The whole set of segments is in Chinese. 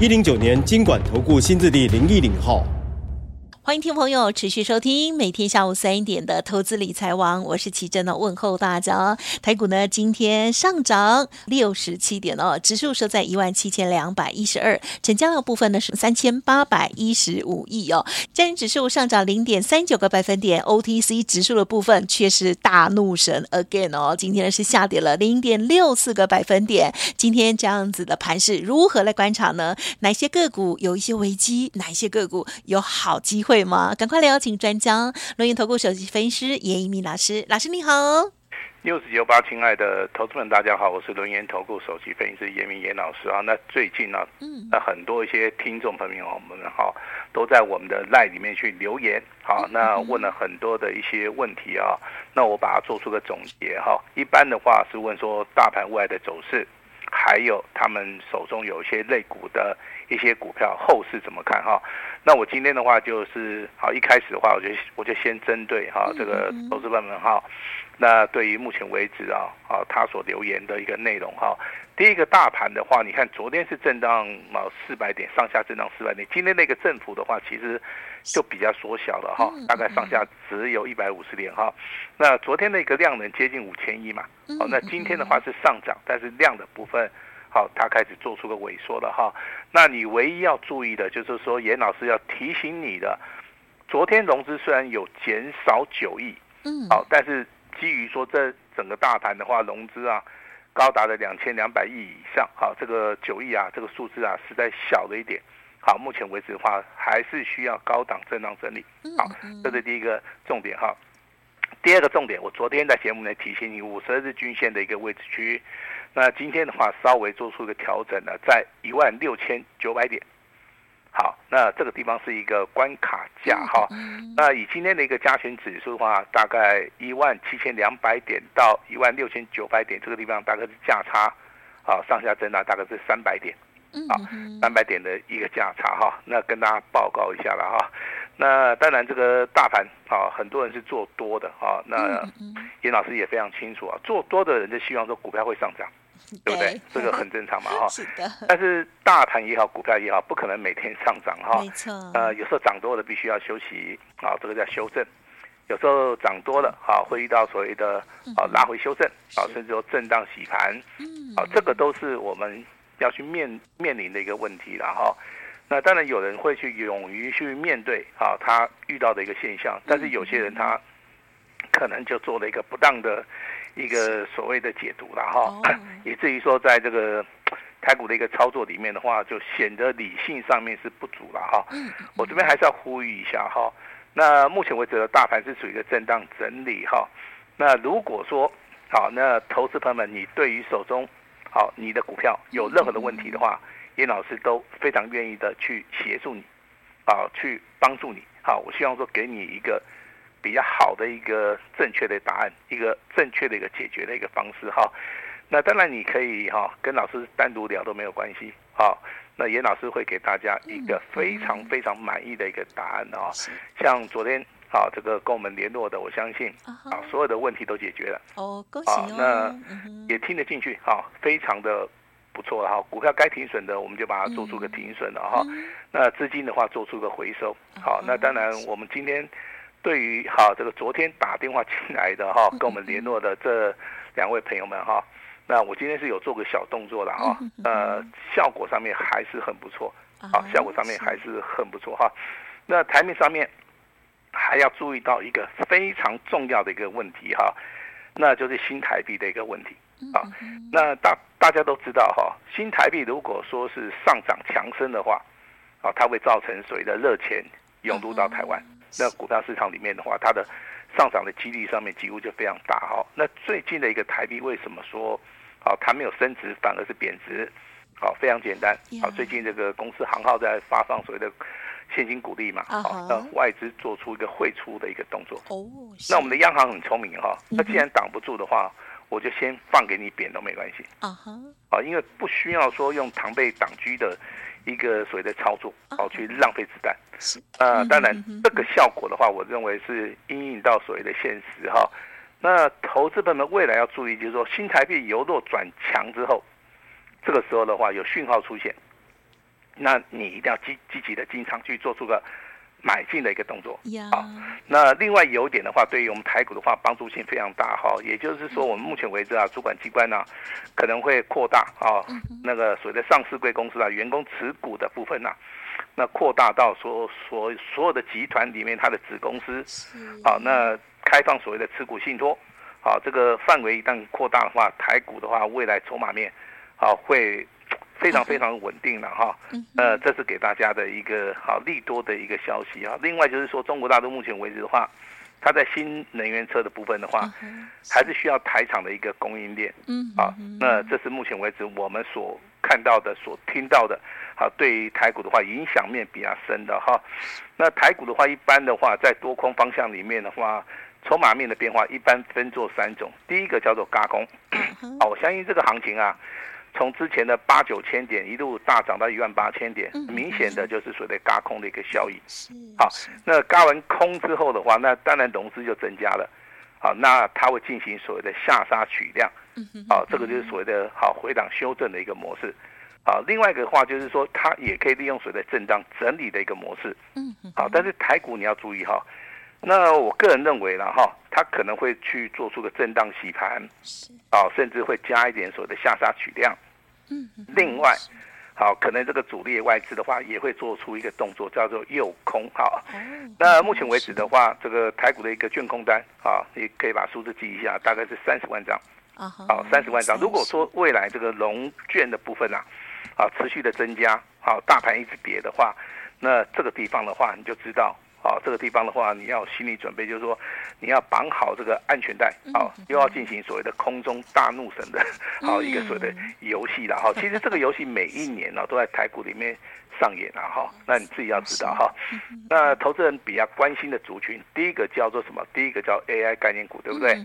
一零九年金管投顾新字第零一零号。欢迎听朋友持续收听每天下午三点的投资理财王，我是琦蓁的问候大家。台股呢今天上涨六十七点哦，指数收在一万七千两百一十二，成交量部分呢是三千八百一十五亿哦。加权指数上涨零点三九个百分点，OTC 指数的部分却是大怒神 again 哦，今天呢是下跌了零点六四个百分点。今天这样子的盘势如何来观察呢？哪些个股有一些危机？哪些个股有好机会？对吗？赶快来邀请专家，轮源投顾首席分析师严一鸣老师。老师你好，News 九八，亲爱的投资们，大家好，我是轮研投顾首席分析师严一民严老师啊。那最近呢，嗯，那很多一些听众朋友们哈，都在我们的 LINE 里面去留言，好，那问了很多的一些问题啊，那我把它做出个总结哈。一般的话是问说大盘未来的走势。还有他们手中有一些类股的一些股票，后市怎么看哈？那我今天的话就是好，一开始的话，我就我就先针对哈这个投资朋友们哈，那对于目前为止啊，啊他所留言的一个内容哈。第一个大盘的话，你看昨天是震荡啊四百点上下震荡四百点，今天那个振幅的话，其实就比较缩小了哈，大概上下只有一百五十点哈。那昨天那个量能接近五千亿嘛，好，那今天的话是上涨，但是量的部分好，它开始做出个萎缩了哈。那你唯一要注意的就是说，严老师要提醒你的，昨天融资虽然有减少九亿，嗯，好，但是基于说这整个大盘的话，融资啊。高达了两千两百亿以上，好，这个九亿啊，这个数字啊实在小了一点，好，目前为止的话还是需要高档震荡整理，好，这是第一个重点哈。第二个重点，我昨天在节目内提醒你五十二日均线的一个位置区。域，那今天的话稍微做出一个调整呢，在一万六千九百点。好，那这个地方是一个关卡价哈。那以今天的一个加权指数的话，大概一万七千两百点到一万六千九百点，这个地方大概是价差，啊，上下震荡大概是三百点，啊，三百点的一个价差哈。那跟大家报告一下了哈。那当然这个大盘啊，很多人是做多的啊。那严老师也非常清楚啊，做多的人就希望说股票会上涨。对不对？这个很正常嘛，哈。是的。但是大盘也好，股票也好，不可能每天上涨，哈。没错。呃，有时候涨多了必须要休息，啊，这个叫修正。有时候涨多了，啊，会遇到所谓的啊拉回修正，啊，甚至说震荡洗盘，嗯啊，这个都是我们要去面面临的一个问题了，哈。那当然有人会去勇于去面对，啊，他遇到的一个现象，但是有些人他可能就做了一个不当的。一个所谓的解读了哈，以至于说在这个 台股的一个操作里面的话，就显得理性上面是不足了哈。我这边还是要呼吁一下哈。那目前为止的大盘是属于一个震荡整理哈。那如果说好，那投资朋友们，你对于手中好你的股票有任何的问题的话，严老师都非常愿意的去协助你，啊，去帮助你。好，我希望说给你一个。比较好的一个正确的答案，一个正确的一个解决的一个方式哈。那当然你可以哈跟老师单独聊都没有关系。好，那严老师会给大家一个非常非常满意的一个答案啊。像昨天啊这个跟我们联络的，我相信啊所有的问题都解决了。哦，恭喜哦。那也听得进去哈，非常的不错哈。股票该停损的，我们就把它做出个停损了哈。那资金的话做出个回收。好，那当然我们今天。对于哈这个昨天打电话进来的哈，跟我们联络的这两位朋友们哈，那我今天是有做个小动作的哈，呃，效果上面还是很不错，啊，效果上面还是很不错哈。那台面上面还要注意到一个非常重要的一个问题哈，那就是新台币的一个问题啊。那大大家都知道哈，新台币如果说是上涨强升的话，啊，它会造成所谓的热钱涌入到台湾。那股票市场里面的话，它的上涨的几率上面几乎就非常大哈。那最近的一个台币为什么说，啊，它没有升值反而是贬值？好，非常简单。好，最近这个公司行号在发放所谓的现金股利嘛，好，那外资做出一个汇出的一个动作。哦，那我们的央行很聪明哈，那既然挡不住的话，我就先放给你贬都没关系。啊哈，啊，因为不需要说用螳臂挡车的一个所谓的操作，好去浪费子弹。是，呃，当然这个效果的话，我认为是因应到所谓的现实哈。那投资朋友们未来要注意，就是说新台币由弱转强之后，这个时候的话有讯号出现，那你一定要积积极的进场去做出个买进的一个动作。好，那另外有一点的话，对于我们台股的话帮助性非常大哈。也就是说，我们目前为止啊，主管机关呢可能会扩大啊那个所谓的上市贵公司啊员工持股的部分呐，那扩大到所所所有的集团里面它的子公司，好那。开放所谓的持股信托，好，这个范围一旦扩大的话，台股的话，未来筹码面，好，会非常非常稳定了哈。呃，这是给大家的一个好利多的一个消息啊。另外就是说，中国大陆目前为止的话，它在新能源车的部分的话，还是需要台厂的一个供应链。嗯，好，那这是目前为止我们所看到的、所听到的，好，对于台股的话，影响面比较深的哈。那台股的话，一般的话，在多空方向里面的话。筹码面的变化一般分作三种，第一个叫做轧空，好，我相信这个行情啊，从之前的八九千点一路大涨到一万八千点，明显的就是所谓的轧空的一个效应。好，那轧完空之后的话，那当然融资就增加了，好，那它会进行所谓的下杀取量，好，这个就是所谓的好回档修正的一个模式。好，另外一个的话就是说，它也可以利用所谓的震荡整理的一个模式。嗯好，但是台股你要注意哈。那我个人认为了哈，它可能会去做出个震荡洗盘，好，甚至会加一点所谓的下杀取量。嗯，另外，好，可能这个主力外资的话也会做出一个动作，叫做诱空。好，那目前为止的话，这个台股的一个券空单，啊，你可以把数字记一下，大概是三十万张。啊，好，三十万张。如果说未来这个融券的部分啊，啊，持续的增加，好，大盘一直跌的话，那这个地方的话，你就知道。好，这个地方的话，你要心理准备，就是说，你要绑好这个安全带，好，又要进行所谓的空中大怒神的，好一个所谓的游戏了哈。其实这个游戏每一年呢都在台股里面上演了哈。那你自己要知道哈。那投资人比较关心的族群，第一个叫做什么？第一个叫 AI 概念股，对不对？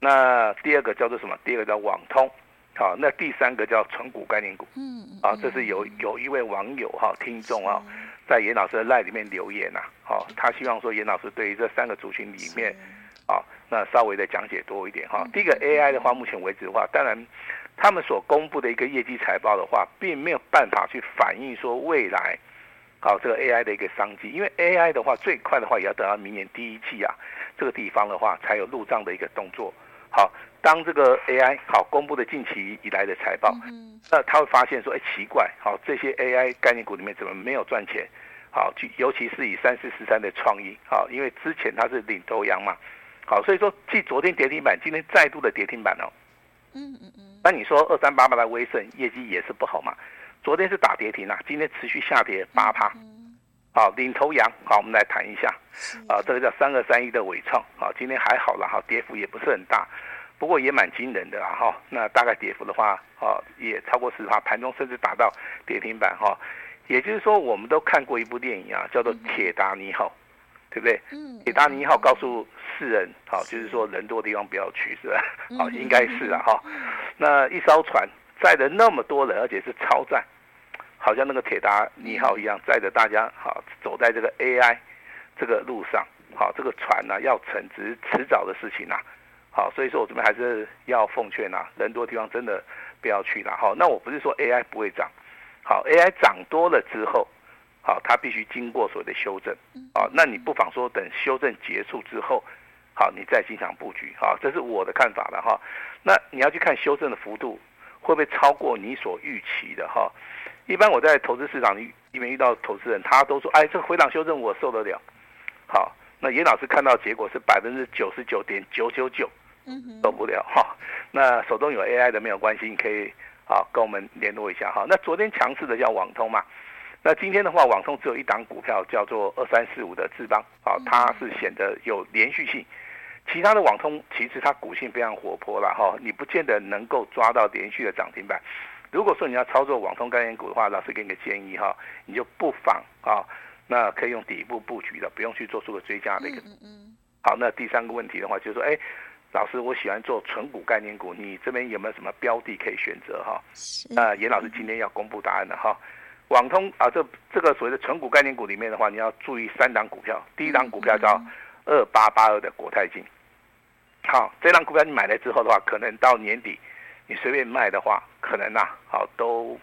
那第二个叫做什么？第二个叫网通，好，那第三个叫存股概念股。嗯，啊，这是有有一位网友哈听众啊。在严老师的 LINE 里面留言呐、啊，好，他希望说严老师对于这三个族群里面，啊，那稍微的讲解多一点哈。第一个 AI 的话，目前为止的话，当然他们所公布的一个业绩财报的话，并没有办法去反映说未来，好这个 AI 的一个商机，因为 AI 的话最快的话也要等到明年第一季啊，这个地方的话才有入账的一个动作。好，当这个 AI 好公布的近期以来的财报。那他会发现说，哎，奇怪，好，这些 AI 概念股里面怎么没有赚钱？好，尤其是以三四十三的创意，好，因为之前它是领头羊嘛，好，所以说继昨天跌停板，今天再度的跌停板哦。嗯嗯嗯。那你说二三八八的威盛业绩也是不好嘛？昨天是打跌停啊，今天持续下跌八趴。好，领头羊，好，我们来谈一下，啊，这个叫三二三一的伟创，好，今天还好了哈，跌幅也不是很大。不过也蛮惊人的哈，那大概跌幅的话，哦，也超过十趴，盘中甚至达到跌停板哈。也就是说，我们都看过一部电影啊，叫做《铁达尼号》，对不对？嗯。铁达尼号告诉世人，好，就是说人多的地方不要去，是吧？好，应该是啊哈。那一艘船载着那么多人，而且是超载，好像那个铁达尼号一样，载着大家好走在这个 AI 这个路上，好，这个船呢要沉，只是迟早的事情呐。好，所以说我这边还是要奉劝呐，人多的地方真的不要去了。好，那我不是说 AI 不会涨，好，AI 涨多了之后，好，它必须经过所谓的修正，啊，那你不妨说等修正结束之后，好，你再进场布局，好，这是我的看法了哈。那你要去看修正的幅度会不会超过你所预期的哈？一般我在投资市场里面遇到投资人，他都说，哎，这个回档修正我受得了，好，那严老师看到结果是百分之九十九点九九九。受不了哈，那手中有 AI 的没有关系，你可以啊跟我们联络一下哈。那昨天强势的叫网通嘛，那今天的话，网通只有一档股票叫做二三四五的智邦啊，它是显得有连续性，其他的网通其实它股性非常活泼了哈，你不见得能够抓到连续的涨停板。如果说你要操作网通概念股的话，老师给你个建议哈，你就不妨啊，那可以用底部布局的，不用去做出个追加的一个。嗯嗯。好，那第三个问题的话，就是说，哎，老师，我喜欢做纯股概念股，你这边有没有什么标的可以选择哈？是。那严老师今天要公布答案了哈。网通啊，这这个所谓的纯股概念股里面的话，你要注意三档股票。第一档股票叫二八八二的国泰金。好，这档股票你买了之后的话，可能到年底你随便卖的话，可能呐、啊，好都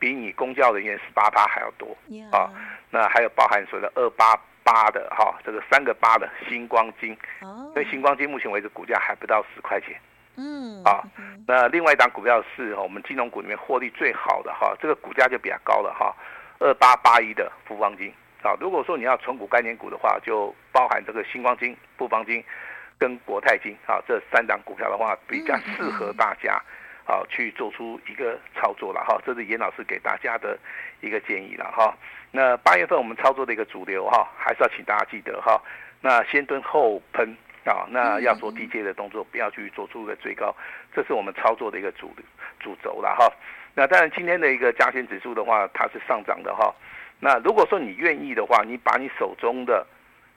比你公教人员十八趴还要多。啊，那还有包含所谓的二八八的哈，这个三个八的星光金。哦。因为星光金目前为止股价还不到十块钱。嗯，啊，那另外一档股票是我们金融股里面获利最好的哈，这个股价就比较高了哈，二八八一的富邦金。啊，如果说你要存股概念股的话，就包含这个星光金、富邦金跟国泰金啊这三档股票的话，比较适合大家啊去做出一个操作了哈。这是严老师给大家的一个建议了哈。那八月份我们操作的一个主流哈，还是要请大家记得哈，那先蹲后喷。啊，那要做低阶的动作，不要去做出一个追高，这是我们操作的一个主主轴了哈。那当然，今天的一个加权指数的话，它是上涨的哈。那如果说你愿意的话，你把你手中的，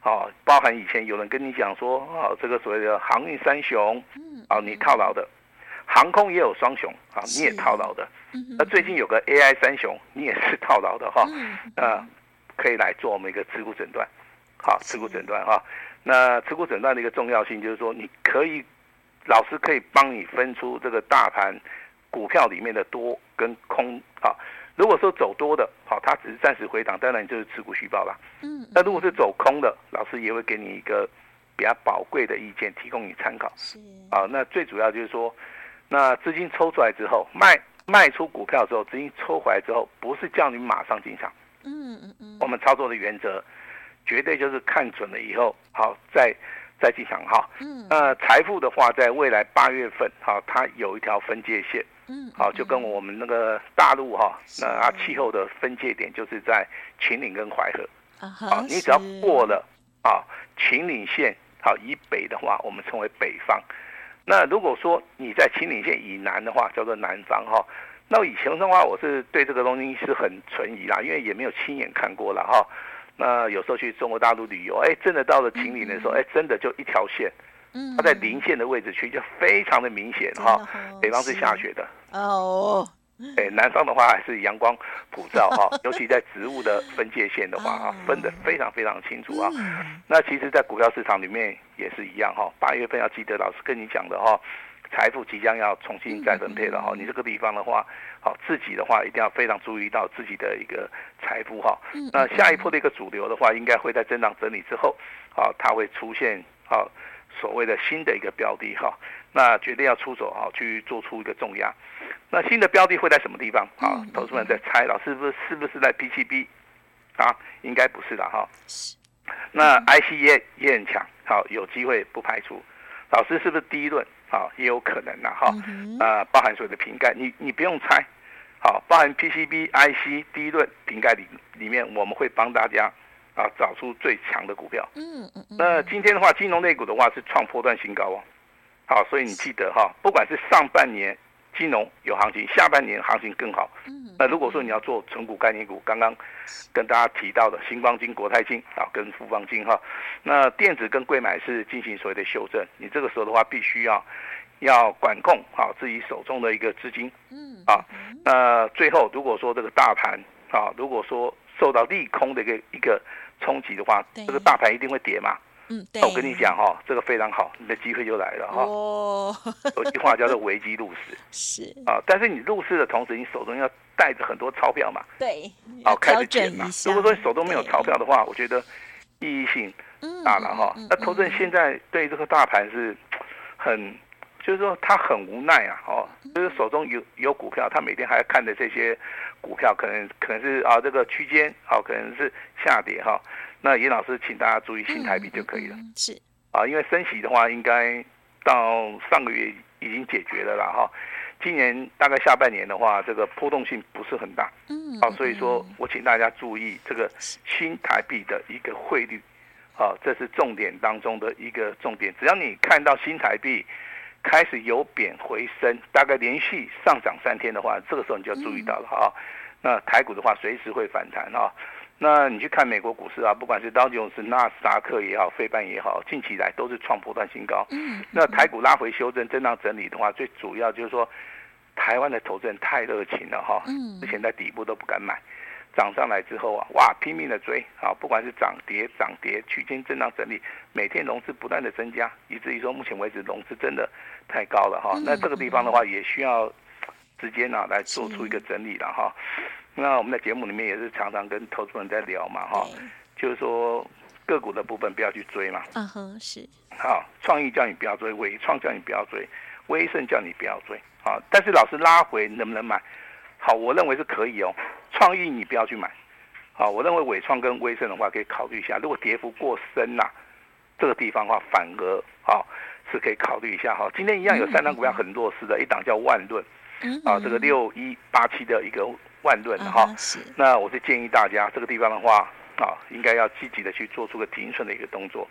啊，包含以前有人跟你讲说，啊，这个所谓的航运三雄，啊，你套牢的，航空也有双雄，啊，你也套牢的。那最近有个 AI 三雄，你也是套牢的哈。啊，可以来做我们一个持股诊断，好，持股诊断哈。那持股诊断的一个重要性，就是说你可以，老师可以帮你分出这个大盘股票里面的多跟空啊。如果说走多的，好，它只是暂时回档，当然你就是持股续报了。嗯。那如果是走空的，老师也会给你一个比较宝贵的意见，提供你参考。是。啊，那最主要就是说，那资金抽出来之后，卖卖出股票之后，资金抽回来之后，不是叫你马上进场。嗯嗯嗯。我们操作的原则。绝对就是看准了以后，好，再再进场哈。嗯。那财富的话，在未来八月份，哈，它有一条分界线。嗯。好，就跟我们那个大陆哈，那啊气候的分界点就是在秦岭跟淮河。啊哈。好，你只要过了啊秦岭线，好以北的话，我们称为北方。那如果说你在秦岭线以南的话，叫做南方哈。那以前的话，我是对这个东西是很存疑啦，因为也没有亲眼看过了哈。那有时候去中国大陆旅游，哎，真的到了秦岭的时候，哎，真的就一条线，它在零线的位置区就非常的明显哈。北方是下雪的哦，哎，南方的话还是阳光普照哈，尤其在植物的分界线的话啊，分得非常非常清楚啊。那其实，在股票市场里面也是一样哈，八月份要记得老师跟你讲的哈。财富即将要重新再分配了哈，你这个地方的话，好自己的话一定要非常注意到自己的一个财富哈。那下一波的一个主流的话，应该会在震荡整理之后，好，它会出现好所谓的新的一个标的哈。那决定要出手啊，去做出一个重压。那新的标的会在什么地方？啊，投资人在猜，老师是不是是不是在 PCB？啊，应该不是的哈。那 IC 也也很强，好，有机会不排除。老师是不是第一轮？好，也有可能呐，哈，啊，包含所有的瓶盖，你你不用猜，好，包含 PCB、IC 第一轮瓶盖里里面，我们会帮大家啊找出最强的股票。嗯嗯嗯。那今天的话，金融类股的话是创破段新高哦，好，所以你记得哈，不管是上半年。金融有行情，下半年行情更好。嗯，那如果说你要做纯股概念股，刚刚跟大家提到的新光金、国泰金啊，跟富邦金哈，那电子跟柜买是进行所谓的修正，你这个时候的话，必须要要管控好自己手中的一个资金。嗯，啊，那最后如果说这个大盘啊，如果说受到利空的一个一个冲击的话，这个大盘一定会跌嘛。嗯，对，我跟你讲哈，这个非常好，你的机会就来了哈。哦，有句话叫做危机入市，是啊，但是你入市的同时，你手中要带着很多钞票嘛。对，好，开始减嘛。如果说你手中没有钞票的话，我觉得意义性大了哈。那投资人现在对这个大盘是很，就是说他很无奈啊，哦，就是手中有有股票，他每天还要看着这些股票，可能可能是啊这个区间，好，可能是下跌哈。那严老师，请大家注意新台币就可以了。嗯、是啊，因为升息的话，应该到上个月已经解决了啦哈。今年大概下半年的话，这个波动性不是很大。嗯。好，所以说我请大家注意这个新台币的一个汇率。好，这是重点当中的一个重点。只要你看到新台币开始由贬回升，大概连续上涨三天的话，这个时候你就要注意到了哈。那台股的话，随时会反弹哈。那你去看美国股市啊，不管是道琼斯、纳斯达克也好，费半也好，近期来都是创波段新高。嗯那台股拉回修正、震荡整理的话，最主要就是说，台湾的投资人太热情了哈。嗯之前在底部都不敢买，涨上来之后啊，哇，拼命的追啊，不管是涨跌、涨跌区间震荡整理，每天融资不断的增加，以至于说目前为止融资真的太高了哈。那这个地方的话，也需要时间啊来做出一个整理了哈。那我们在节目里面也是常常跟投资人在聊嘛，哈，就是说个股的部分不要去追嘛，嗯哼，是，好，创意叫你不要追，伟创叫你不要追，威盛叫你不要追，好，但是老师拉回能不能买？好，我认为是可以哦，创意你不要去买，好，我认为伟创跟威盛的话可以考虑一下，如果跌幅过深呐，这个地方的话反而好是可以考虑一下哈。今天一样有三档股票很弱势的，一档叫万润，啊，这个六一八七的一个。万润哈，那我是建议大家这个地方的话啊，应该要积极的去做出个停损的一个动作。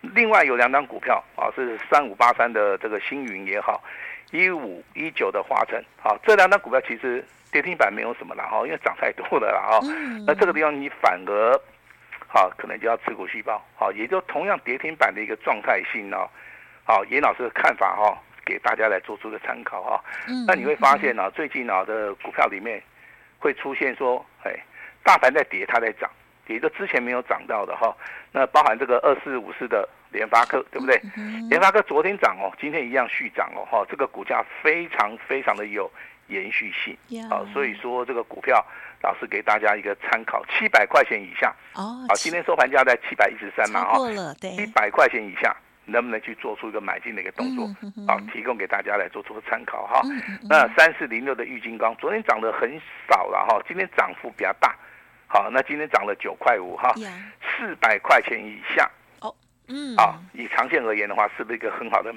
另外有两档股票啊，是三五八三的这个星云也好，一五一九的华晨啊，这两档股票其实跌停板没有什么了哈，因为涨太多了了哈。那这个地方你反而啊，可能就要持股续抱，好，也就同样跌停板的一个状态性呢。好，严老师的看法哈，给大家来做出个参考哈。那你会发现呢，最近啊的股票里面。会出现说，哎，大盘在跌，它在涨，也就之前没有涨到的哈。那包含这个二四五四的联发科，对不对？联发科昨天涨哦，今天一样续涨哦，哈，这个股价非常非常的有延续性，好，所以说这个股票老师给大家一个参考，七百块钱以下，哦，好，今天收盘价在七百一十三嘛，哈，七百块钱以下。能不能去做出一个买进的一个动作？好，提供给大家来做出个参考哈。那三四零六的玉金光昨天涨得很少了哈，今天涨幅比较大。好，那今天涨了九块五哈，四百块钱以下。哦，嗯，啊，以长线而言的话，是不是一个很好的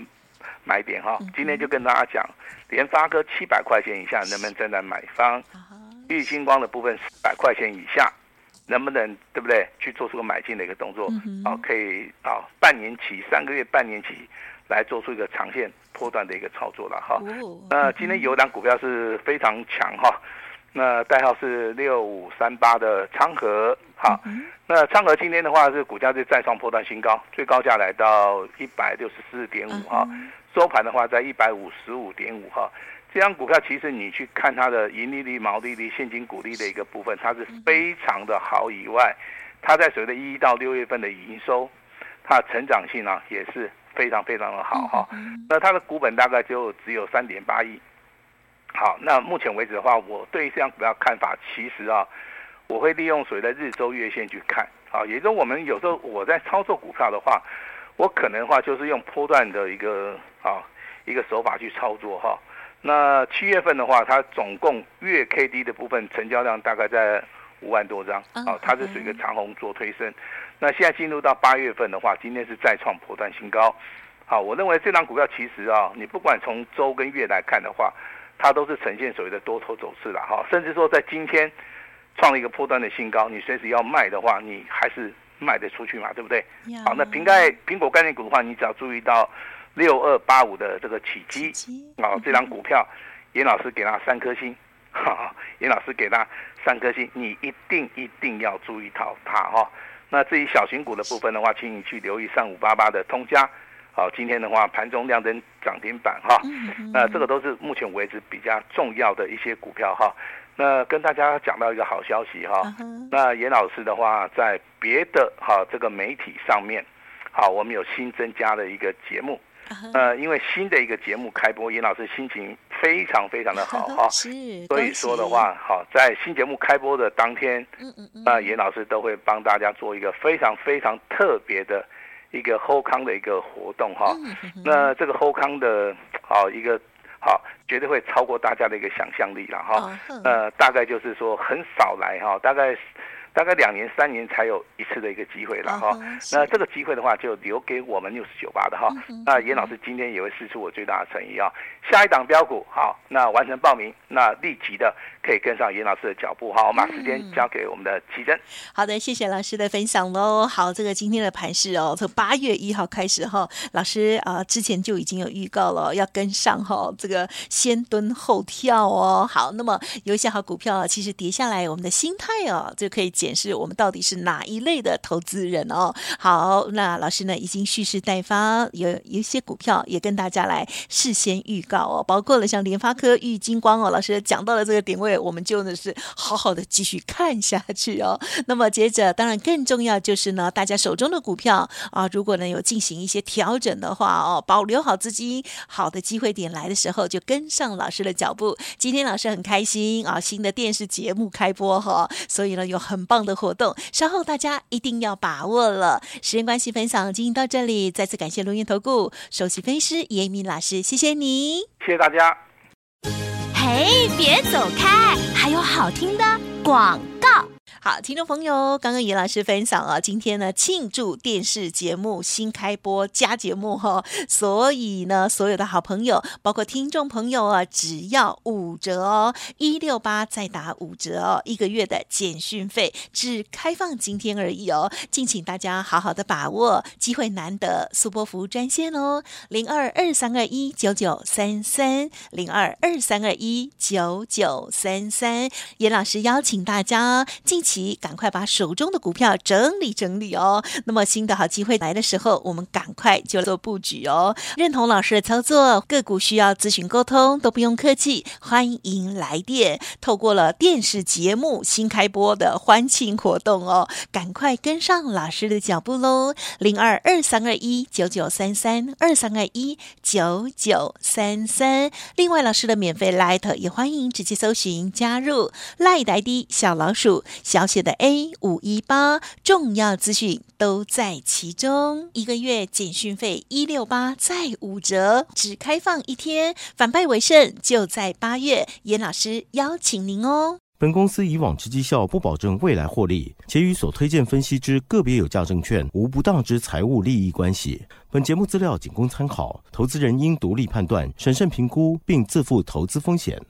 买点哈？今天就跟大家讲，联发科七百块钱以下能不能站在买方？玉金光的部分四百块钱以下。能不能对不对？去做出个买进的一个动作，好，可以啊，半年期、三个月、半年期来做出一个长线波段的一个操作了哈。那今天有档股票是非常强哈，那代号是六五三八的昌河，好，那昌河今天的话是股价是再创波段新高，最高价来到一百六十四点五哈，收盘的话在一百五十五点五哈。这张股票其实你去看它的盈利率、毛利率、现金股利的一个部分，它是非常的好。以外，它在所谓的一到六月份的营收，它的成长性啊也是非常非常的好哈。那它的股本大概就只有三点八亿。好，那目前为止的话，我对这张股票看法，其实啊，我会利用所谓的日周月线去看。啊，也就是我们有时候我在操作股票的话，我可能的话就是用波段的一个啊一个手法去操作哈。那七月份的话，它总共月 K D 的部分成交量大概在五万多张，啊，它是属于一个长红做推升。那现在进入到八月份的话，今天是再创破断新高。好，我认为这张股票其实啊，你不管从周跟月来看的话，它都是呈现所谓的多头走势了哈。甚至说在今天创了一个破断的新高，你随时要卖的话，你还是卖得出去嘛，对不对？好，那苹概苹果概念股的话，你只要注意到。六二八五的这个起基啊，这张股票，严老师给他三颗星，哈哈，严老师给他三颗星，你一定一定要注意到它哈。那至于小型股的部分的话，请你去留意三五八八的通家，好，今天的话盘中亮灯涨停板哈。那这个都是目前为止比较重要的一些股票哈。那跟大家讲到一个好消息哈，那严老师的话在别的哈这个媒体上面，好，我们有新增加的一个节目。呃，因为新的一个节目开播，严老师心情非常非常的好 哈，所以说的话，好，在新节目开播的当天，嗯嗯嗯，那严老师都会帮大家做一个非常非常特别的一个后康的一个活动哈，那这个后康的，好一个好，绝对会超过大家的一个想象力了哈，呃，大概就是说很少来哈，大概大概两年三年才有一次的一个机会了哈。Uh 那这个机会的话，就留给我们六十九八的哈。Uh 那严老师今天也会试出我最大的诚意啊。下一档标股好，那完成报名，那立即的可以跟上严老师的脚步哈。我们把时间交给我们的奇珍。好的，谢谢老师的分享喽。好，这个今天的盘势哦，从八月一号开始哈，老师啊、呃、之前就已经有预告了，要跟上哈，这个先蹲后跳哦。好，那么有一些好股票啊，其实跌下来，我们的心态哦，就可以检视我们到底是哪一类的投资人哦。好，那老师呢已经蓄势待发，有有一些股票也跟大家来事先预告哦，包括了像联发科、玉晶光哦，老师讲到了这个点位，我们就呢是好好的继续看下去哦。那么接着，当然更重要就是呢，大家手中的股票啊，如果呢有进行一些调整的话哦，保留好资金，好的机会点来的时候就跟上老师的脚步。今天老师很开心啊，新的电视节目开播哈，所以呢有很棒的活动，稍后大家一定要把握了。时间关系，分享进行到这里，再次感谢龙彦投顾首席分析师严明老师，谢谢你，谢谢大家。嘿，别走开，还有好听的广告。好，听众朋友，刚刚严老师分享啊，今天呢庆祝电视节目新开播加节目哈、哦，所以呢，所有的好朋友，包括听众朋友啊，只要五折哦，一六八再打五折哦，一个月的简讯费只开放今天而已哦，敬请大家好好的把握机会难得，速拨服务专线哦，零二二三二一九九三三零二二三二一九九三三，严老师邀请大家敬请。赶快把手中的股票整理整理哦。那么新的好机会来的时候，我们赶快就做布局哦。认同老师的操作，个股需要咨询沟通都不用客气，欢迎来电。透过了电视节目新开播的欢庆活动哦，赶快跟上老师的脚步喽！零二二三二一九九三三二三二一九九三三。另外，老师的免费 Light 也欢迎直接搜寻加入 Light ID 小老鼠小小。写的 A 五一八，重要资讯都在其中。一个月简讯费一六八再五折，只开放一天。反败为胜就在八月，严老师邀请您哦。本公司以往之绩效不保证未来获利，且与所推荐分析之个别有价证券无不当之财务利益关系。本节目资料仅供参考，投资人应独立判断、审慎评估，并自负投资风险。